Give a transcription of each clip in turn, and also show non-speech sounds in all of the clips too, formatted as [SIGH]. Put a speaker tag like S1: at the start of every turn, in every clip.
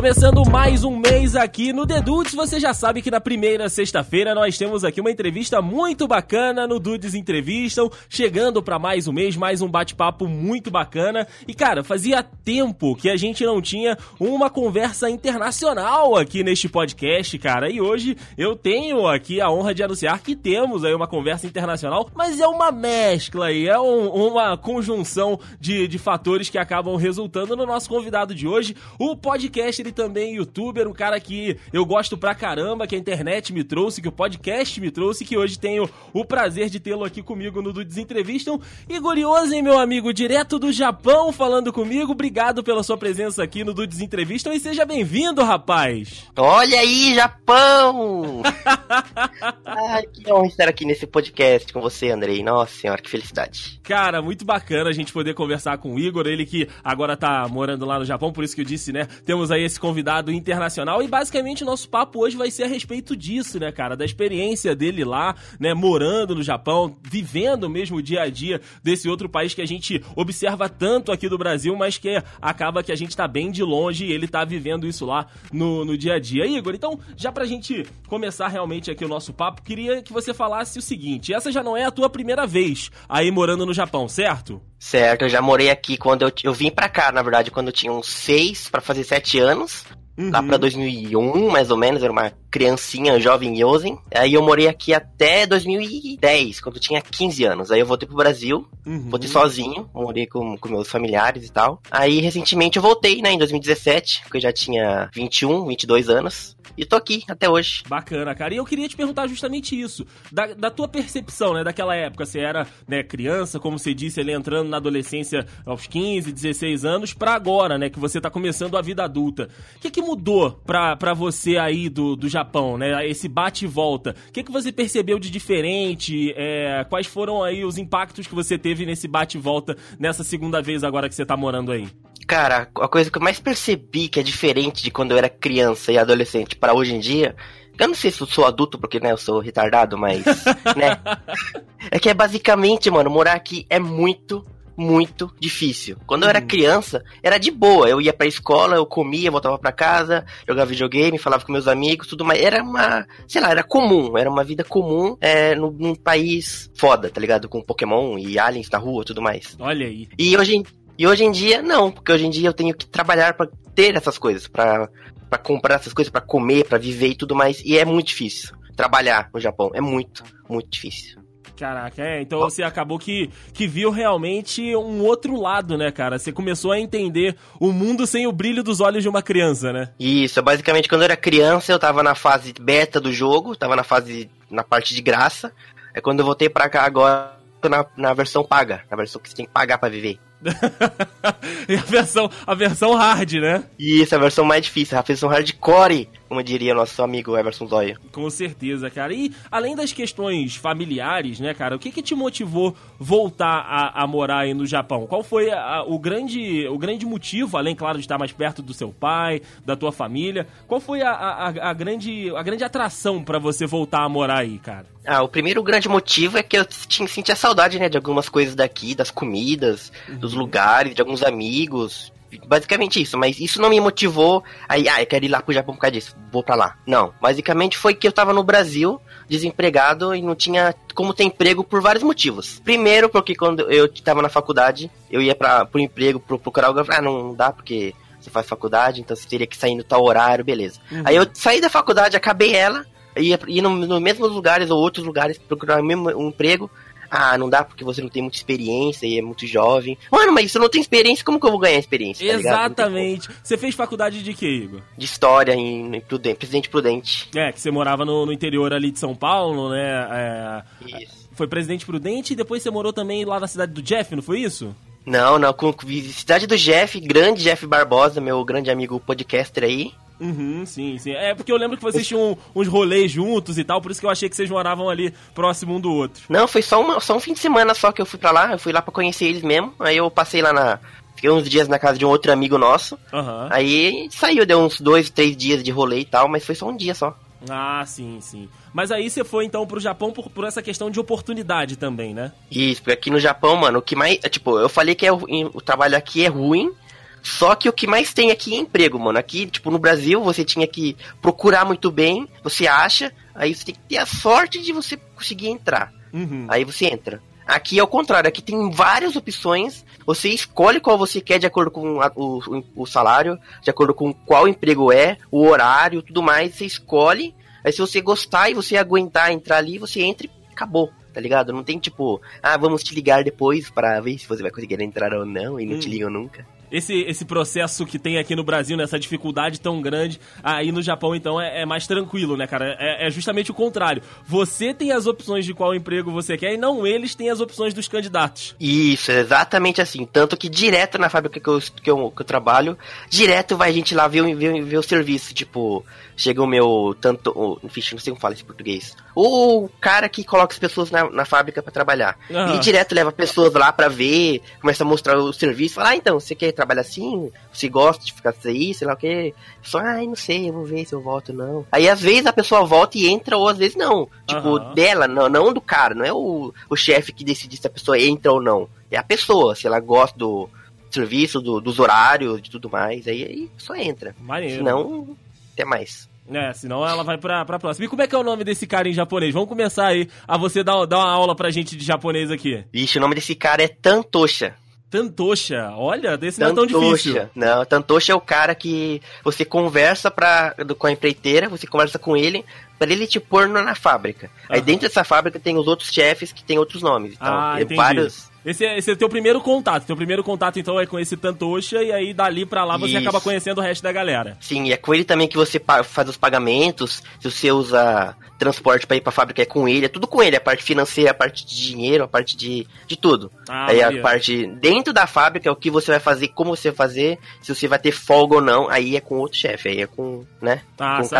S1: Começando mais um mês aqui no The Dudes, você já sabe que na primeira sexta-feira nós temos aqui uma entrevista muito bacana no Dudes Entrevistam, chegando para mais um mês, mais um bate-papo muito bacana. E cara, fazia tempo que a gente não tinha uma conversa internacional aqui neste podcast, cara. E hoje eu tenho aqui a honra de anunciar que temos aí uma conversa internacional, mas é uma mescla aí, é um, uma conjunção de, de fatores que acabam resultando no nosso convidado de hoje, o podcast ele também é youtuber, um cara que eu gosto pra caramba, que a internet me trouxe, que o podcast me trouxe, que hoje tenho o prazer de tê-lo aqui comigo no Dudes Entrevistam. Igor Yosen, meu amigo, direto do Japão, falando comigo. Obrigado pela sua presença aqui no Dudes Entrevistam e seja bem-vindo, rapaz!
S2: Olha aí, Japão! [LAUGHS] Ai, que honra estar aqui nesse podcast com você, Andrei. Nossa senhora, que felicidade.
S1: Cara, muito bacana a gente poder conversar com o Igor, ele que agora tá morando lá no Japão, por isso que eu disse, né? Temos aí esse convidado internacional e basicamente o nosso papo hoje vai ser a respeito disso, né, cara? Da experiência dele lá, né, morando no Japão, vivendo mesmo o dia a dia desse outro país que a gente observa tanto aqui do Brasil, mas que acaba que a gente tá bem de longe e ele tá vivendo isso lá no, no dia a dia. Igor, então, já pra gente começar realmente aqui o nosso papo, queria que você falasse o seguinte: essa já não é a tua primeira vez aí morando no Japão, certo?
S2: Certo, eu já morei aqui quando eu, eu vim pra cá, na verdade, quando eu tinha uns seis para fazer sete anos. Uhum. Lá pra 2001, mais ou menos, era uma criancinha, jovem Yosen. Aí eu morei aqui até 2010, quando eu tinha 15 anos. Aí eu voltei pro Brasil, uhum. voltei sozinho, morei com, com meus familiares e tal. Aí recentemente eu voltei, né, em 2017, porque eu já tinha 21, 22 anos. E tô aqui até hoje.
S1: Bacana, cara. E eu queria te perguntar justamente isso. Da, da tua percepção, né, daquela época. Você era, né, criança, como você disse, ele entrando na adolescência aos 15, 16 anos, pra agora, né, que você tá começando a vida adulta. O que que mudou pra, pra você aí do, do Japão, né? Esse bate e volta. O que que você percebeu de diferente? É, quais foram aí os impactos que você teve nesse bate e volta nessa segunda vez agora que você tá morando aí?
S2: Cara, a coisa que eu mais percebi que é diferente de quando eu era criança e adolescente para hoje em dia, eu não sei se eu sou adulto porque, né, eu sou retardado, mas, [LAUGHS] né, é que é basicamente, mano, morar aqui é muito, muito difícil. Quando eu era uhum. criança, era de boa. Eu ia pra escola, eu comia, voltava pra casa, jogava videogame, falava com meus amigos, tudo mais. Era uma, sei lá, era comum. Era uma vida comum é, num, num país foda, tá ligado? Com Pokémon e aliens na rua tudo mais.
S1: Olha aí.
S2: E hoje, e hoje em dia, não, porque hoje em dia eu tenho que trabalhar para ter essas coisas, para comprar essas coisas, para comer, para viver e tudo mais. E é muito difícil trabalhar no Japão. É muito, muito difícil.
S1: Caraca, é, então você acabou que, que viu realmente um outro lado, né, cara? Você começou a entender o mundo sem o brilho dos olhos de uma criança, né?
S2: Isso, basicamente quando eu era criança eu tava na fase beta do jogo, tava na fase, na parte de graça. É quando eu voltei pra cá agora, na, na versão paga, na versão que você tem que pagar para viver. [LAUGHS]
S1: e a versão, a versão hard, né?
S2: Isso, a versão mais difícil, a versão hardcore, como diria nosso amigo Everson Zóia.
S1: Com certeza, cara. E além das questões familiares, né, cara, o que que te motivou voltar a, a morar aí no Japão? Qual foi a, o, grande, o grande motivo, além, claro, de estar mais perto do seu pai, da tua família, qual foi a, a, a grande, a grande atração para você voltar a morar aí, cara?
S2: Ah, o primeiro grande motivo é que eu sentia saudade, né, de algumas coisas daqui, das comidas, uhum. dos lugares, de alguns amigos. Basicamente isso, mas isso não me motivou aí, ah, eu quero ir lá pro Japão por causa disso, vou pra lá. Não, basicamente foi que eu tava no Brasil, desempregado e não tinha como ter emprego por vários motivos. Primeiro, porque quando eu tava na faculdade, eu ia pra, pro emprego, pro, procurar algo, ah, não dá porque você faz faculdade, então você teria que sair no tal horário, beleza. Uhum. Aí eu saí da faculdade, acabei ela, ia, ia nos no mesmos lugares ou outros lugares procurar o mesmo um emprego. Ah, não dá porque você não tem muita experiência e é muito jovem. Mano, mas se eu não tenho experiência, como que eu vou ganhar experiência?
S1: Tá Exatamente. Você fez faculdade de quê, Igor?
S2: De História em, em Prudente, Presidente Prudente.
S1: É, que você morava no, no interior ali de São Paulo, né? É, isso. Foi Presidente Prudente e depois você morou também lá na cidade do Jeff, não foi isso?
S2: Não, não, com cidade do Jeff, grande Jeff Barbosa, meu grande amigo podcaster aí.
S1: Uhum, sim, sim. É porque eu lembro que vocês tinham uns rolês juntos e tal, por isso que eu achei que vocês moravam ali próximo um do outro.
S2: Não, foi só, uma, só um fim de semana só que eu fui pra lá, eu fui lá pra conhecer eles mesmo. Aí eu passei lá na. Fiquei uns dias na casa de um outro amigo nosso. Uhum. Aí saiu, deu uns dois, três dias de rolê e tal, mas foi só um dia só.
S1: Ah, sim, sim. Mas aí você foi então pro Japão por, por essa questão de oportunidade também, né?
S2: Isso, porque aqui no Japão, mano, o que mais. Tipo, eu falei que é, o, o trabalho aqui é ruim, Só que o que mais tem aqui é emprego, mano. Aqui, tipo, no Brasil, você tinha que procurar muito bem, você acha, aí você tem que ter a sorte de você conseguir entrar.
S1: Uhum.
S2: Aí você entra. Aqui é o contrário, aqui tem várias opções, você escolhe qual você quer de acordo com a- o, o salário, de acordo com qual emprego é, o horário, tudo mais, você escolhe. Aí se você gostar e você aguentar entrar ali, você entra e acabou, tá ligado? Não tem tipo, ah, vamos te ligar depois para ver se você vai conseguir entrar ou não, e não te
S1: Hum.
S2: ligam nunca.
S1: Esse, esse processo que tem aqui no Brasil, nessa dificuldade tão grande, aí no Japão, então, é, é mais tranquilo, né, cara? É, é justamente o contrário. Você tem as opções de qual emprego você quer e não eles têm as opções dos candidatos.
S2: Isso, exatamente assim. Tanto que direto na fábrica que eu, que eu, que eu trabalho, direto vai gente lá ver, o- ver, ver o serviço. Tipo, chega o meu. Tanto. Enfim, não sei como fala esse português. O cara que coloca as pessoas na, na fábrica pra trabalhar.
S1: Aham.
S2: Ele direto leva pessoas lá pra ver, começa a mostrar o serviço. Fala, ah, então, você quer trabalhar assim? Você gosta de ficar aí, sei lá o quê? Só, ai, não sei, eu vou ver se eu volto ou não. Aí às vezes a pessoa volta e entra, ou às vezes não. Tipo,
S1: Aham.
S2: dela, não, não do cara, não é o, o chefe que decide se a pessoa entra ou não. É a pessoa, se ela gosta do serviço, do- dos horários, de tudo mais, aí, aí só entra.
S1: Maneiro.
S2: Senão, até mais.
S1: É, senão ela vai pra, pra próxima. E como é que é o nome desse cara em japonês? Vamos começar aí a você dar, dar uma aula pra gente de japonês aqui.
S2: Vixe, o nome desse cara é Tantosha.
S1: Tantosha. Olha, desse não é tão difícil.
S2: Não, Tantosha é o cara que você conversa pra, do- com a empreiteira, você conversa com ele, pra ele te pôr na, fábrica. Aí
S1: Aham.
S2: dentro dessa fábrica tem os outros chefes que tem outros nomes. Então,
S1: Ah,
S2: vários.
S1: Esse é, esse é o teu primeiro contato. Teu primeiro contato, então, é com esse Tantosha, e aí dali pra lá você
S2: Isso.
S1: acaba conhecendo o resto da galera.
S2: Sim, e é com ele também que você faz os pagamentos. Se você usa transporte pra ir pra fábrica, é com ele. É tudo com ele. A parte financeira, a parte de dinheiro, a parte de, de tudo.
S1: Ah,
S2: aí a
S1: maneiro.
S2: parte dentro da fábrica é o que você vai fazer, como você vai fazer, se você vai ter folga ou não. Aí é com outro chefe. Aí é com, né?
S1: Ah,
S2: com o.
S1: Sa-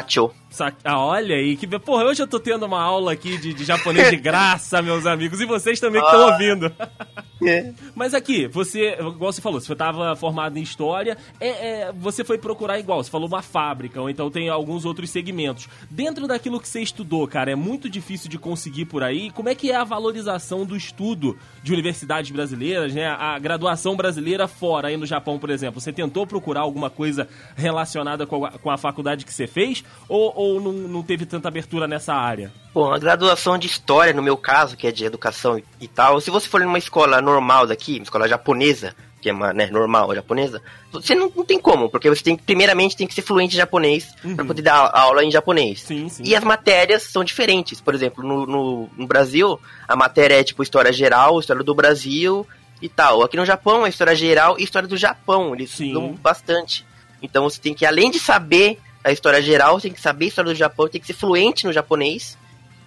S1: Ah, olha aí, que porra, hoje eu tô tendo uma aula aqui de, de japonês de graça, [LAUGHS] meus amigos, e vocês também que estão
S2: Ah.
S1: ouvindo. [LAUGHS]
S2: É.
S1: Mas aqui, você, igual você falou, você estava formado em história, é, é, você foi procurar igual, você falou uma fábrica, ou então tem alguns outros segmentos. Dentro daquilo que você estudou, cara, é muito difícil de conseguir por aí. Como é que é a valorização do estudo de universidades brasileiras, né? A graduação brasileira fora, aí no Japão, por exemplo. Você tentou procurar alguma coisa relacionada com a, com a faculdade que você fez? Ou, ou não, não teve tanta abertura nessa área?
S2: Bom, a graduação de história, no meu caso, que é de educação e, tal, se você for numa escola normal daqui, uma escola japonesa, que é uma, né, normal japonesa, você não, não tem como, porque você tem que, primeiramente, tem que ser fluente em japonês
S1: Uhum.
S2: pra poder dar aula em japonês.
S1: Sim, sim.
S2: E as matérias são diferentes. Por exemplo, no, no, no Brasil, a matéria é tipo história geral, história do Brasil e tal. Aqui no Japão é história geral e história do Japão. Eles
S1: Sim.
S2: estudam bastante. Então você tem que, além de saber a história geral, tem que saber a história do Japão, tem que ser fluente no japonês.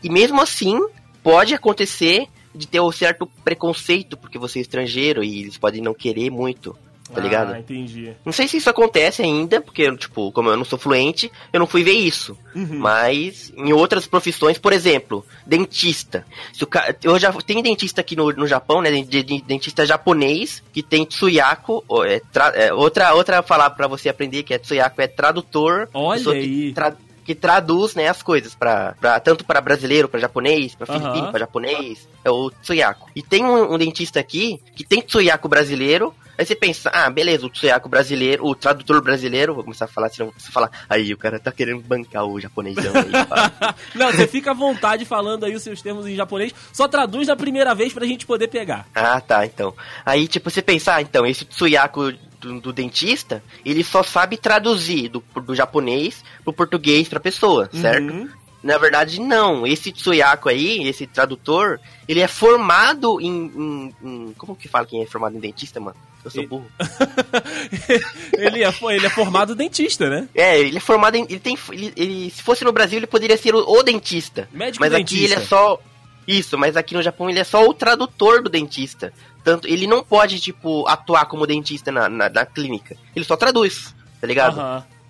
S2: E mesmo assim, pode acontecer de ter um certo preconceito, porque você é estrangeiro e eles podem não querer muito, tá ligado?
S1: Ah, entendi.
S2: Não sei se isso acontece ainda, porque, tipo, como eu não sou fluente, eu não fui ver isso.
S1: Uhum.
S2: Mas em outras profissões, por exemplo, dentista. Se o ca... Eu já tem dentista aqui no, no Japão, né? de- de- Dentista japonês que tem tsuyaku, ou é, tra- é, outra outra palavra pra você aprender que é tsuyaku é tradutor.
S1: Olha aí.
S2: Que, tra- que traduz, né, as coisas para tanto para brasileiro, para japonês, para filipino, para japonês, é o tsuyaku. E tem um, um dentista aqui que tem tsuyaku brasileiro. Aí você pensa, ah, beleza, o tsuyaku brasileiro, o tradutor brasileiro, vou começar a falar, senão você falar, aí o cara tá querendo bancar o japonesão aí. [LAUGHS]
S1: Não, você fica à vontade falando aí os seus termos em japonês, só traduz na primeira vez pra gente poder pegar.
S2: Ah, tá, então. Aí, tipo, você pensar, ah, então, esse Tsuyaku do, do dentista, ele só sabe traduzir do, do japonês pro português pra pessoa, certo?
S1: Uhum.
S2: Na verdade, não. Esse Tsuyaku aí, esse tradutor, ele é formado em, em- em- Como que fala quem é formado em dentista, mano? Eu sou burro. [LAUGHS]
S1: ele, é, ele é formado dentista, né?
S2: É, ele é formado em. Ele tem. Ele, ele- se fosse no Brasil, ele poderia ser o, o dentista.
S1: Médico
S2: mas
S1: dentista.
S2: aqui ele é só. Isso, mas aqui no Japão ele é só o tradutor do dentista. Tanto, ele não pode, tipo, atuar como dentista na, na, na clínica. Ele só traduz, tá ligado?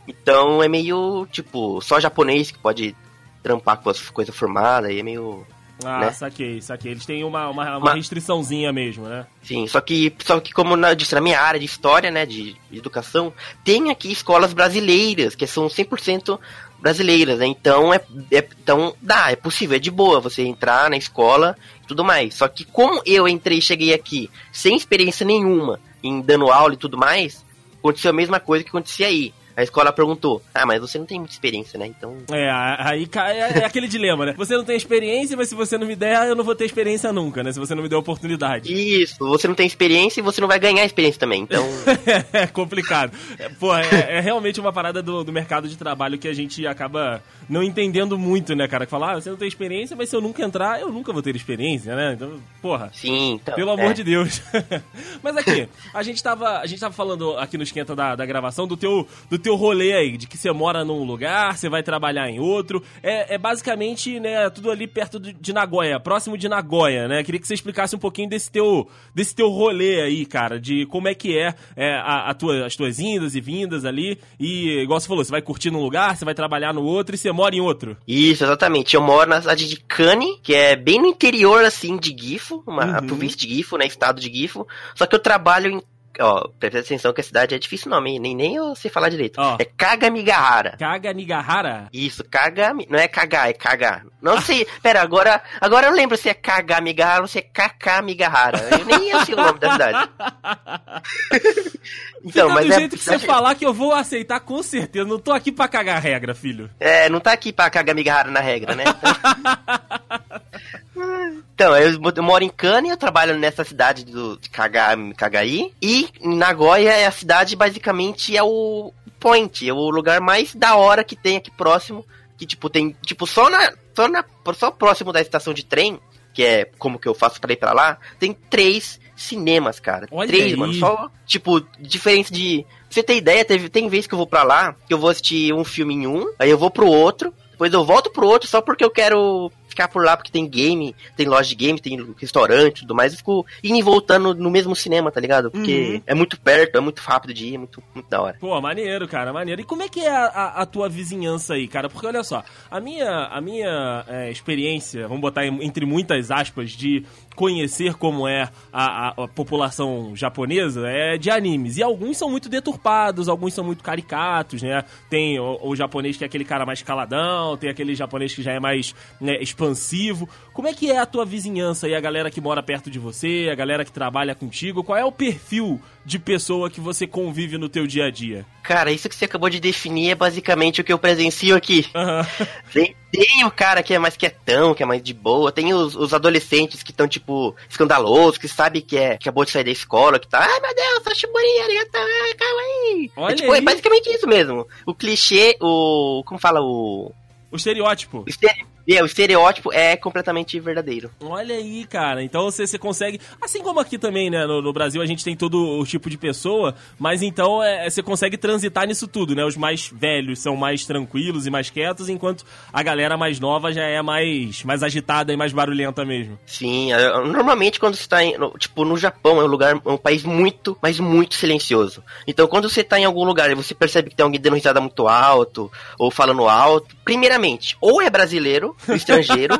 S2: Então é meio, tipo, só japonês que pode trampar com as coisas formadas, e é meio.
S1: Ah,
S2: Né?
S1: saquei, saquei. Eles têm uma, uma, uma
S2: Ma-
S1: restriçãozinha mesmo, né?
S2: Sim, só que, só que como na, eu disse, na minha área de história, né, de, de educação, tem aqui escolas brasileiras, que são 100% brasileiras, né? Então, é, é, então dá, é possível, é de boa você entrar na escola e tudo mais. Só que como eu entrei e cheguei aqui sem experiência nenhuma em dando aula e tudo mais, aconteceu a mesma coisa que acontecia aí. A escola perguntou: Ah, mas você não tem muita experiência, né? Então.
S1: É, aí é, é aquele dilema, né? Você não tem experiência, mas se você não me der, eu não vou ter experiência nunca, né? Se você não me der oportunidade.
S2: Isso, você não tem experiência e você não vai ganhar experiência também, então. [LAUGHS]
S1: é complicado. É, pô, é, é, realmente uma parada do, do mercado de trabalho que a gente acaba não entendendo muito, né, cara? Que fala, ah, você não tem experiência, mas se eu nunca entrar, eu nunca vou ter experiência, né? Então, porra.
S2: Sim, então,
S1: Pelo amor é. de Deus. [LAUGHS] mas aqui, a gente tava, a gente tava falando aqui no esquenta da, da gravação do teu, do teu rolê aí, de que você mora num lugar, você vai trabalhar em outro. É, é basicamente, né, tudo ali perto de Nagoya, próximo de Nagoya, né? Queria que você explicasse um pouquinho desse teu, desse teu rolê aí, cara, de como é que é, é a, a tua, as tuas indas e vindas ali. E, igual você falou, você vai curtir num lugar, você vai trabalhar no outro e você mora em outro.
S2: Isso, exatamente. Eu moro na cidade de Kane, que é bem no interior, assim, de Gifo, uma uhum. província de Gifo, né, estado de Gifo. Só que eu trabalho em Ó, presta atenção que a cidade é difícil nome, nem, nem eu sei falar direito. Oh. É Kagamigahara.
S1: Kagamigahara?
S2: Isso, Kagami. Não é Kaga, é Kaga. Não sei. [LAUGHS] Pera, agora, agora eu lembro se é Kagamigahara ou se é Kakamigahara. Eu nem sei o nome da cidade. [LAUGHS]
S1: então, Fica mas do é, jeito que você falar que eu vou aceitar com certeza. Não tô aqui pra cagar regra, filho.
S2: É, não tá aqui pra Kagamigahara na regra, né? [LAUGHS] Então, eu, eu, moro em Kane, eu trabalho nessa cidade do, Kagai. E Nagoya é a cidade, basicamente, é o point, é o lugar mais da hora que tem aqui próximo. Que, tipo, tem, tipo, só na, só na, só próximo da estação de trem, que é como que eu faço pra ir pra lá, tem três cinemas, cara. Olha três, aí. mano. Só, tipo, diferença de. Pra você ter ideia, teve, tem vezes que eu vou pra lá, que eu vou assistir um filme em um, aí eu vou pro outro, depois eu volto pro outro só porque eu quero ficar por lá porque tem game, tem loja de game, tem restaurante e tudo mais. Eu fico indo e voltando no mesmo cinema, tá ligado? Porque uhum. é muito perto, é muito rápido de ir, é muito, muito da hora.
S1: Pô, maneiro, cara, maneiro. E como é que é a, a, a tua vizinhança aí, cara? Porque olha só, a minha, a minha é, experiência, vamos botar entre muitas aspas, de conhecer como é a, a, a, população japonesa é de animes. E alguns são muito deturpados, alguns são muito caricatos, né? Tem o, o japonês que é aquele cara mais caladão, tem aquele japonês que já é mais né, expansivo. Como é que é a tua vizinhança e a galera que mora perto de você, a galera que trabalha contigo? Qual é o perfil de pessoa que você convive no teu dia a dia?
S2: Cara, isso que você acabou de definir é basicamente o que eu presencio aqui. Uhum. Tem, tem, o cara que é mais quietão, que é mais de boa. Tem os, os adolescentes que estão, tipo, escandalosos, que sabe que é que acabou de sair da escola, que tá, ai meu Deus, Sashiburi, arigato, calma aí. Olha é, tipo, é aí. é basicamente isso mesmo. O clichê, o. Como fala o.
S1: O estereótipo.
S2: O estereótipo e é, o estereótipo é completamente verdadeiro.
S1: Olha aí, cara. Então você, você consegue. Assim como aqui também, né? No, no, Brasil a gente tem todo o tipo de pessoa, mas então é, você consegue transitar nisso tudo, né? Os mais velhos são mais tranquilos e mais quietos, enquanto a galera mais nova já é mais, mais agitada e mais barulhenta mesmo.
S2: Sim, é, normalmente quando você tá em. Tipo, no Japão é um lugar, é um país muito, mas muito silencioso. Então quando você tá em algum lugar e você percebe que tem alguém dando risada muito alto, ou falando alto, primeiramente, ou é brasileiro estrangeiro,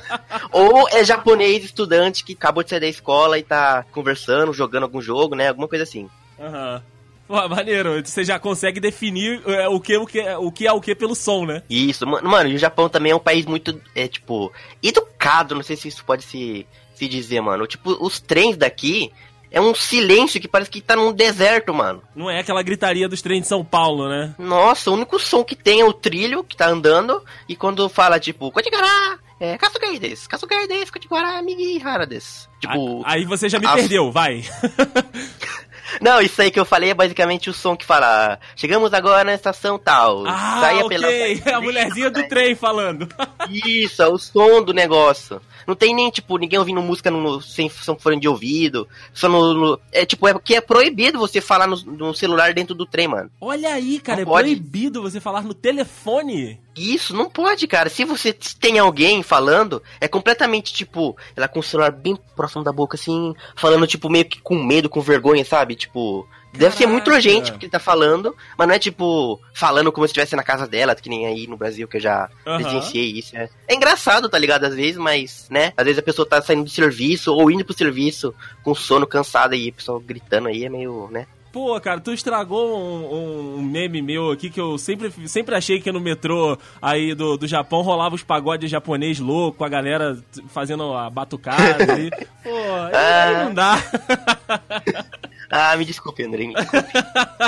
S2: [LAUGHS] ou é japonês estudante que acabou de sair da escola e tá conversando, jogando algum jogo, né? Alguma coisa assim.
S1: Aham. Uhum. Pô, maneiro, você já consegue definir é, o, que, o, que, o que é o que pelo som, né?
S2: Isso, mano, e o Japão também é um país muito, é, tipo, educado, não sei se isso pode se, se dizer, mano. Tipo, os trens daqui, é um silêncio que parece que tá num deserto, mano.
S1: Não é aquela gritaria dos trens de São Paulo, né?
S2: Nossa, o único som que tem é o trilho que tá andando. E quando fala, tipo, Kotigará, é, Kasugai desu, Kasugai desu, Kotigara, Migihara desu. Tipo...
S1: Aí você já me a... perdeu, vai. [LAUGHS]
S2: Não, isso aí que eu falei é basicamente o som que fala. Chegamos agora na estação tal.
S1: Ah, Saia ok. Pela... [LAUGHS] É a mulherzinha do [LAUGHS] trem falando.
S2: Isso, é o som do negócio. Não tem nem, tipo, ninguém ouvindo música no, sem, sem fone de ouvido. Só no, no, É tipo, é que é proibido você falar no, no, celular dentro do trem, mano.
S1: Olha aí, cara, não é pode. proibido você falar no telefone.
S2: Isso, não pode, cara. Se você tem alguém falando, é completamente tipo, ela com o celular bem próximo da boca, assim, falando, tipo, meio que com medo, com vergonha, sabe? Tipo, Deve Caraca. ser muito urgente porque ele tá falando, mas não é tipo falando como se estivesse na casa dela, que nem aí no Brasil que eu já uhum. presenciei isso. É. é engraçado, tá ligado? Às vezes, mas, né? Às vezes a pessoa tá saindo do serviço ou indo pro serviço com sono cansado e a pessoa gritando aí é meio, né?
S1: Pô, cara, tu estragou um, um, meme meu aqui que eu sempre, sempre achei que no metrô aí do, do Japão rolava os pagodes japonês louco, a galera fazendo a batucada [LAUGHS] aí. Pô, aí, aí não dá. [LAUGHS]
S2: Ah, me desculpe, André. Me desculpe.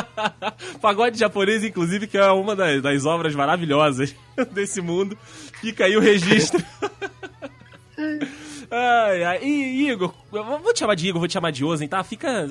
S2: [LAUGHS]
S1: Pagode japonês, inclusive, que é uma das, das obras maravilhosas desse mundo. Fica aí o registro. Ai, ai. E, Igor, eu vou te chamar de Igor, vou te chamar de Ozen, tá? Fica.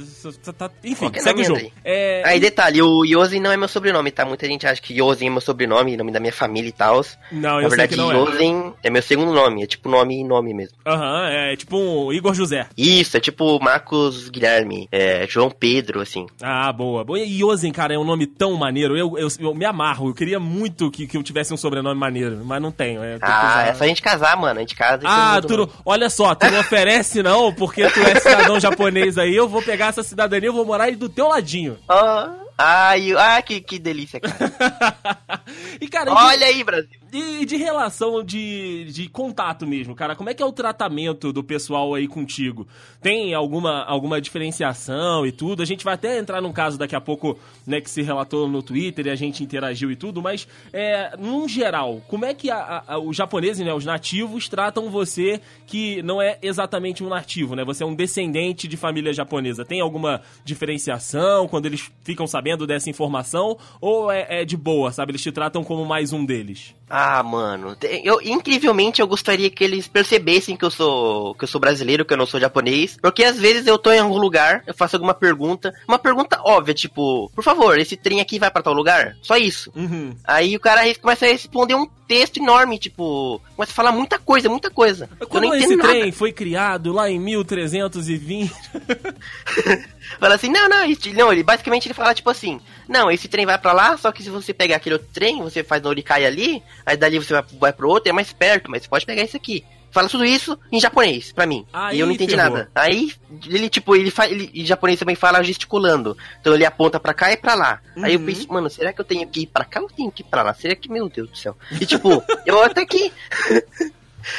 S1: Tá, enfim,
S2: Qualquer
S1: segue o jogo.
S2: Andrei.
S1: É,
S2: Aí, detalhe, o Yosen não é meu sobrenome, tá? Muita gente acha que Yosen é meu sobrenome, nome da minha família e tal.
S1: Não,
S2: Na
S1: eu sei
S2: verdade,
S1: que não é.
S2: Yosen é meu segundo nome, é tipo nome e nome mesmo.
S1: Aham, é tipo um Igor José.
S2: Isso, é tipo Marcos Guilherme, é, João Pedro, assim.
S1: Ah, boa. boa. E Yosen, cara, é um nome tão maneiro. Eu, eu, eu me amarro. Eu queria muito que, que eu tivesse um sobrenome maneiro, mas não tenho. É,
S2: Ah, é só a gente casar, mano. A gente casa e
S1: Ah,
S2: todo
S1: tu
S2: mundo-
S1: não, olha só, tu não oferece não, porque tu é cidadão japonês aí, eu vou pegar essa cidadania, eu vou morar aí do teu ladinho.
S2: Ah, ai, ah, que, que delícia, cara. [LAUGHS]
S1: e cara, e de-
S2: Olha aí, Brasil.
S1: E de relação de, de contato mesmo, cara, como é que é o tratamento do pessoal aí contigo? Tem alguma, alguma diferenciação e tudo? A gente vai até entrar num caso daqui a pouco, né, que se relatou no Twitter e a gente interagiu e tudo, mas, é, num geral, como é que a- a- os japoneses, né, os nativos, tratam você que não é exatamente um nativo, né? Você é um descendente de família japonesa. Tem alguma diferenciação quando eles ficam sabendo dessa informação? Ou é, é de boa, sabe? Eles te tratam como mais um deles?
S2: Ah, mano, eu incrivelmente eu gostaria que eles percebessem que eu sou que eu sou brasileiro, que eu não sou japonês, porque às vezes eu tô em algum lugar, eu faço alguma pergunta, uma pergunta óbvia, tipo, por favor, esse trem aqui vai pra tal lugar? Só isso.
S1: Uhum.
S2: Aí o cara começa a responder um texto enorme, tipo, começa a falar muita coisa, muita coisa.
S1: Como esse
S2: nada.
S1: trem foi criado lá em 1320? [LAUGHS]
S2: Fala assim, não, não, esse- não, ele basicamente ele fala tipo assim, não, esse trem vai pra lá, só que se você pegar aquele outro trem, você faz no Orikai ali, aí dali você vai, vai pro outro, é mais perto, mas você pode pegar esse aqui. Fala tudo isso em japonês, pra mim.
S1: Aí
S2: e eu não entendi
S1: ferrou.
S2: nada. Aí, ele, tipo, ele faz. Ele, em japonês também fala gesticulando. Então ele aponta pra cá e pra lá. Aí eu
S1: Uhum.
S2: penso, mano, será que eu tenho que ir pra cá ou tenho que ir pra lá? Será que, meu Deus do céu. E tipo, [LAUGHS] eu até que. [LAUGHS]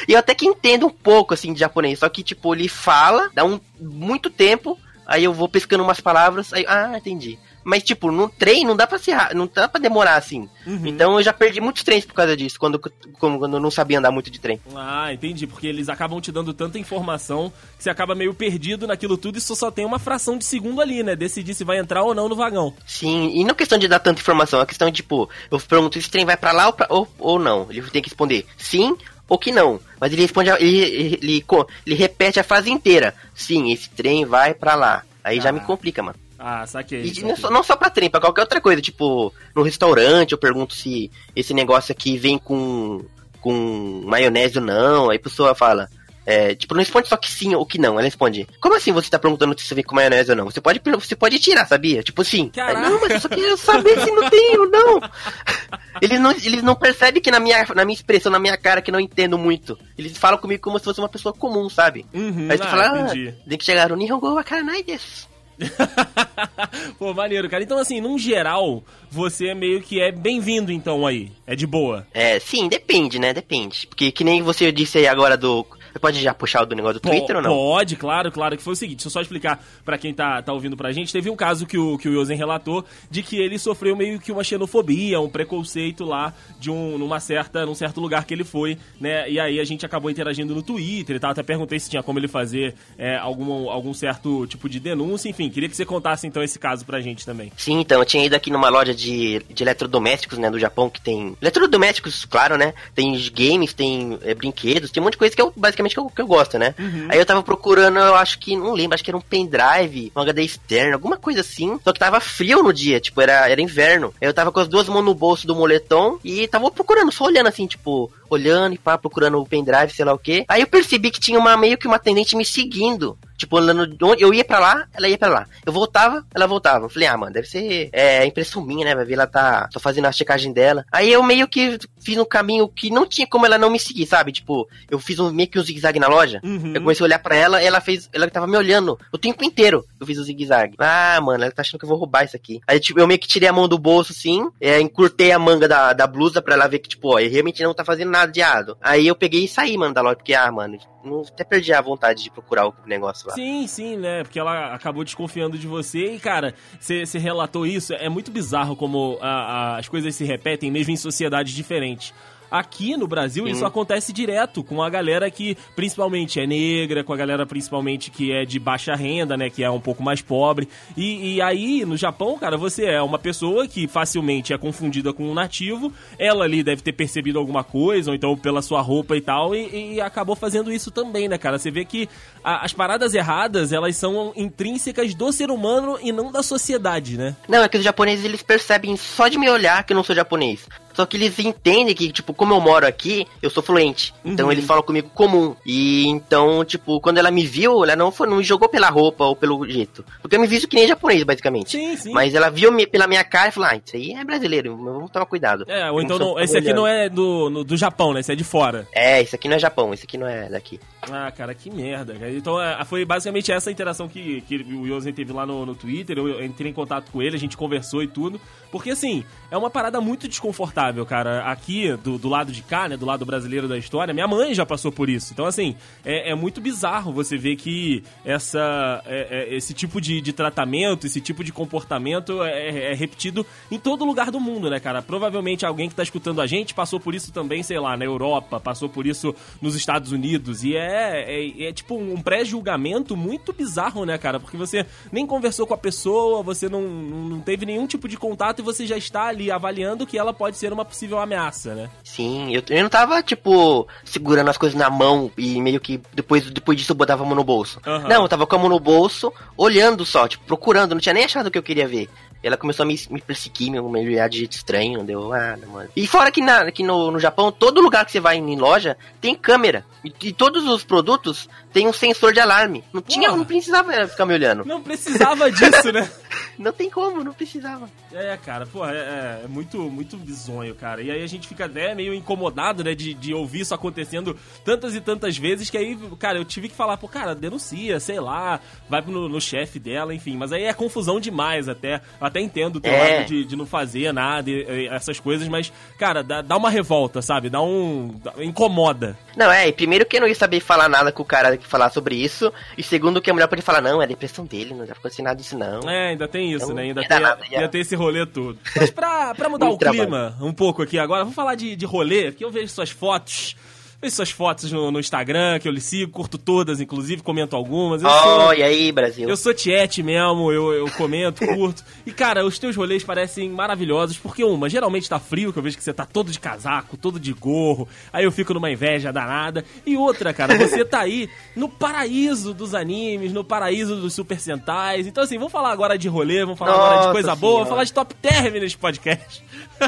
S2: Eu até que entendo um pouco, assim, de japonês. Só que, tipo, ele fala, dá um muito tempo, aí eu vou pescando umas palavras, aí, ah, entendi. Mas, tipo, no trem não dá pra ra- não dá pra demorar assim.
S1: Uhum.
S2: Então eu já perdi muitos trens por causa disso, quando, quando eu não sabia andar muito de trem.
S1: Ah, entendi. Porque eles acabam te dando tanta informação que você acaba meio perdido naquilo tudo e só, só tem uma fração de segundo ali, né? Decidir se vai entrar ou não no vagão.
S2: Sim, e não é questão de dar tanta informação, é questão de, tipo, eu pergunto esse trem vai pra lá ou, pra- ou, ou não. Ele tem que responder sim ou que não. Mas ele responde, ele, ele, ele, ele repete a frase inteira. Sim, esse trem vai pra lá. Aí já
S1: Ah.
S2: me complica, mano.
S1: Ah, saquei.
S2: E
S1: saquei.
S2: não só, não só pra trem, pra qualquer outra coisa. Tipo, no restaurante eu pergunto se esse negócio aqui vem com, com maionese ou não. Aí a pessoa fala. É, tipo, não responde só que sim ou que não. Ela responde, como assim você tá perguntando se você vem com maionese ou não? Você pode, você pode tirar, sabia? Tipo.
S1: Caraca.
S2: "Ah, Não, mas eu só queria saber se não tem ou não. [LAUGHS] Eles não, eles não percebem que na minha, na minha expressão, na minha cara, que não entendo muito. Eles falam comigo como se fosse uma pessoa comum, sabe?
S1: Uhum,
S2: Aí você
S1: ah,
S2: fala, ah, tem que chegar no Nihongo Wakaranai desu. [LAUGHS]
S1: Pô, maneiro, cara. Então, assim, num geral, você meio que é bem-vindo, então, aí. É de boa.
S2: É, sim, depende, né? Depende. Porque que nem você disse aí agora do. Você pode já puxar o do negócio do
S1: Po-
S2: Twitter ou não?
S1: Pode, claro, claro. Que foi o seguinte, deixa eu só explicar pra quem tá, tá ouvindo pra gente. Teve um caso que o, que o Yosen relatou de que ele sofreu meio que uma xenofobia, um preconceito lá de um, numa certa, num certo lugar que ele foi, né? E aí a gente acabou interagindo no Twitter e tal. Até perguntei se tinha como ele fazer é, algum, algum certo tipo de denúncia. Enfim, queria que você contasse então esse caso pra gente também.
S2: Sim, então, eu tinha ido aqui numa loja de, de eletrodomésticos, né, do Japão, que tem... Eletrodomésticos, claro, né? Tem games, tem é, brinquedos, tem um monte de coisa que eu, basicamente, que eu, que eu gosto, né? Aí eu tava procurando, eu acho que, não lembro, acho que era um pendrive, um HD externo, alguma coisa assim. Só que tava frio no dia, tipo, era, era inverno. Aí eu tava com as duas mãos no bolso do moletom e tava procurando, só olhando assim, tipo, olhando e pá, procurando o pendrive, sei lá o quê. Aí eu percebi que tinha uma meio que uma atendente me seguindo. Tipo, andando de onde eu ia pra lá, ela ia pra lá. Eu voltava, ela voltava. Eu falei, ah, mano, deve ser é, impressão minha, né? Vai ver, ela tá só fazendo a checagem dela. Aí eu meio que fiz um caminho que não tinha como ela não me seguir, sabe? Tipo, eu fiz um, meio que um zigue-zague na loja.
S1: Uhum.
S2: Eu comecei a olhar pra ela, ela fez. Ela tava me olhando o tempo inteiro. Eu fiz o zigue-zague. Ah, mano, ela tá achando que eu vou roubar isso aqui. Aí, tipo, eu meio que tirei a mão do bolso, assim, é, encurtei a manga da, da blusa pra ela ver que, tipo, ó, ele realmente não tá fazendo nada errado. Aí eu peguei e saí, mano, da loja, porque, ah, mano, não, até perdi a vontade de procurar o negócio lá.
S1: Sim, sim, né? Porque ela acabou desconfiando de você e, cara, você relatou isso. É muito bizarro como a- a- as coisas se repetem, mesmo em sociedades diferentes. Aqui no Brasil isso acontece direto com a galera que principalmente é negra, com a galera principalmente que é de baixa renda, né? Que é um pouco mais pobre. E, e aí, no Japão, cara, você é uma pessoa que facilmente é confundida com um nativo. Ela ali deve ter percebido alguma coisa, ou então pela sua roupa e tal, e, e acabou fazendo isso também, né, cara? Você vê que a, as paradas erradas, elas são intrínsecas do ser humano e não da sociedade, né?
S2: Não, é que os japoneses eles percebem só de me olhar que eu não sou japonês. Só que eles entendem que, tipo, como eu moro aqui, eu sou fluente. Então, uhum. Então eles falam comigo comum. E então, tipo, quando ela me viu, ela não, foi, não me jogou pela roupa ou pelo jeito. Porque eu me visto que nem japonês, basicamente. Sim, sim. Mas ela viu -me pela minha cara e falou: ah, isso aí é brasileiro, vamos tomar cuidado.
S1: É, ou então não, esse aqui não é do, no, do Japão, né? Esse é de fora.
S2: É, esse aqui não é Japão, esse aqui não é daqui.
S1: Ah, cara, que merda. Então é, foi basicamente essa interação que, que o Yosen teve lá no, no Twitter. Eu entrei em contato com ele, a gente conversou e tudo. Porque assim, é uma parada muito desconfortável, cara. Aqui, do, do lado de cá, né? Do lado brasileiro da história, minha mãe já passou por isso. Então, assim, é, é muito bizarro você ver que essa, é, é, esse tipo de, de tratamento, esse tipo de comportamento é, é, repetido em todo lugar do mundo, né, cara? Provavelmente alguém que tá escutando a gente passou por isso também, sei lá, na Europa, passou por isso nos Estados Unidos. E é, é, é tipo um pré-julgamento muito bizarro, né, cara? Porque você nem conversou com a pessoa, você não, não teve nenhum tipo de contato e você já está ali avaliando que ela pode ser uma possível ameaça, né?
S2: Sim, eu, eu não tava, tipo, segurando as coisas na mão e meio que depois, depois disso eu botava a mão no bolso. Uhum. Não, eu tava com a mão no bolso, olhando só, tipo, procurando, não tinha nem achado o que eu queria ver. Ela começou a me, me perseguir, me olhar de jeito estranho, deu, ah, mano. E fora que, na, que no, no Japão, todo lugar que você vai em loja tem câmera. E, e todos os produtos tem um sensor de alarme. Não tinha, não precisava ficar me olhando.
S1: Não precisava disso, né? [LAUGHS] [LAUGHS]
S2: não tem como, não precisava.
S1: É, cara, pô, é, é, é, muito, muito bizonho, cara. E aí a gente fica até meio incomodado, né, de, de ouvir isso acontecendo tantas e tantas vezes que aí, cara, eu tive que falar, pô, cara, denuncia, sei lá, vai no, no chefe dela, enfim. Mas aí é confusão demais até. até até entendo o teu é. lado de, de não fazer nada, e, e essas coisas, mas, cara, dá, dá uma revolta, sabe? Dá um. Dá, incomoda.
S2: Não, é, primeiro que eu não ia saber falar nada com o cara que falar sobre isso, e segundo que a mulher pode falar, não, é a depressão dele, não dá pra acontecer nada disso, não.
S1: É, ainda tem isso, então, né? Ainda tem, ia ter esse rolê todo. Mas pra, pra mudar o clima um pouco aqui agora, vamos falar de, de rolê, que eu vejo suas fotos Vejo suas fotos no, no, Instagram, que eu lhe sigo, curto todas, inclusive, comento algumas. Eu
S2: oh, sou, e aí, Brasil?
S1: Eu sou tiete mesmo, eu, eu comento, curto. E, cara, os teus rolês parecem maravilhosos, porque, uma, geralmente tá frio, que eu vejo que você tá todo de casaco, todo de gorro, aí eu fico numa inveja danada. E outra, cara, você tá aí no paraíso dos animes, no paraíso dos Super Sentais. Então, assim, vamos falar agora de rolê, vamos falar Nossa agora de coisa senhora. boa, vamos falar de top term nesse podcast. [LAUGHS]